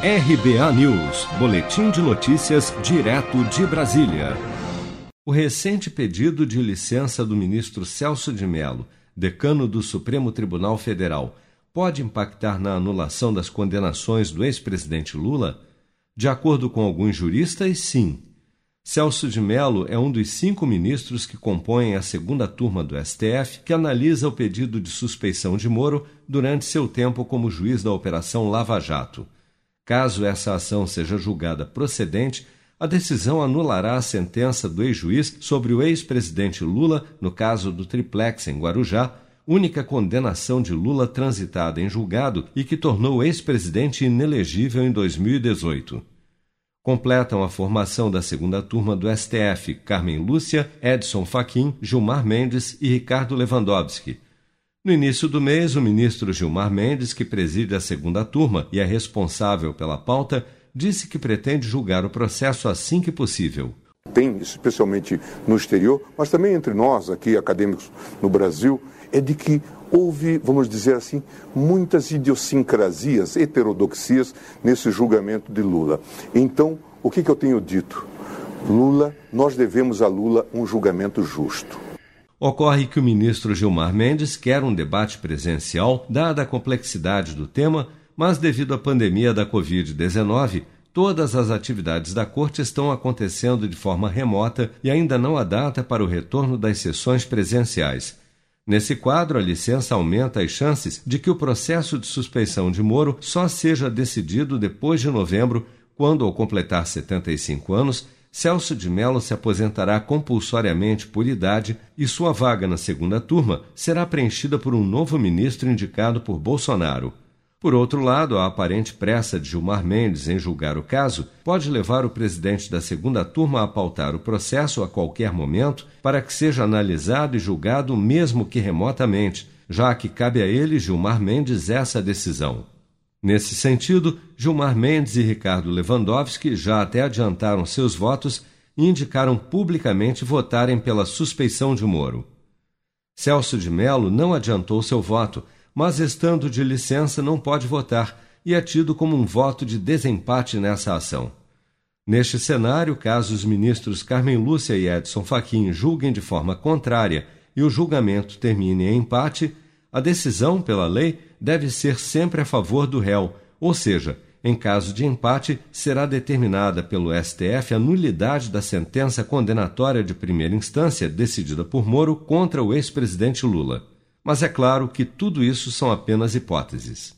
RBA News, Boletim de Notícias, direto de Brasília. O recente pedido de licença do ministro Celso de Mello, decano do Supremo Tribunal Federal, pode impactar na anulação das condenações do ex-presidente Lula? De acordo com alguns juristas, sim. Celso de Mello é um dos cinco ministros que compõem a segunda turma do STF que analisa o pedido de suspeição de Moro durante seu tempo como juiz da Operação Lava Jato. Caso essa ação seja julgada procedente, a decisão anulará a sentença do ex-juiz sobre o ex-presidente Lula no caso do triplex em Guarujá, única condenação de Lula transitada em julgado e que tornou o ex-presidente inelegível em 2018. Completam a formação da segunda turma do STF Carmen Lúcia, Edson Fachin, Gilmar Mendes e Ricardo Lewandowski no início do mês, o ministro Gilmar Mendes, que preside a segunda turma e é responsável pela pauta, disse que pretende julgar o processo assim que possível. Tem, especialmente no exterior, mas também entre nós, aqui acadêmicos no Brasil, é de que houve, vamos dizer assim, muitas idiosincrasias, heterodoxias nesse julgamento de Lula. Então, o que, que eu tenho dito? Lula, nós devemos a Lula um julgamento justo. Ocorre que o ministro Gilmar Mendes quer um debate presencial, dada a complexidade do tema, mas devido à pandemia da Covid-19, todas as atividades da Corte estão acontecendo de forma remota e ainda não há data para o retorno das sessões presenciais. Nesse quadro, a licença aumenta as chances de que o processo de suspeição de Moro só seja decidido depois de novembro, quando, ao completar 75 anos, Celso de Mello se aposentará compulsoriamente por idade e sua vaga na segunda turma será preenchida por um novo ministro indicado por Bolsonaro. Por outro lado, a aparente pressa de Gilmar Mendes em julgar o caso pode levar o presidente da segunda turma a pautar o processo a qualquer momento para que seja analisado e julgado, mesmo que remotamente, já que cabe a ele, Gilmar Mendes, essa decisão. Nesse sentido, Gilmar Mendes e Ricardo Lewandowski já até adiantaram seus votos e indicaram publicamente votarem pela suspeição de Moro. Celso de Mello não adiantou seu voto, mas estando de licença não pode votar e é tido como um voto de desempate nessa ação. Neste cenário, caso os ministros Carmen Lúcia e Edson Fachin julguem de forma contrária e o julgamento termine em empate, a decisão, pela lei, deve ser sempre a favor do réu, ou seja, em caso de empate, será determinada pelo STF a nulidade da sentença condenatória de primeira instância decidida por Moro contra o ex-presidente Lula. Mas é claro que tudo isso são apenas hipóteses.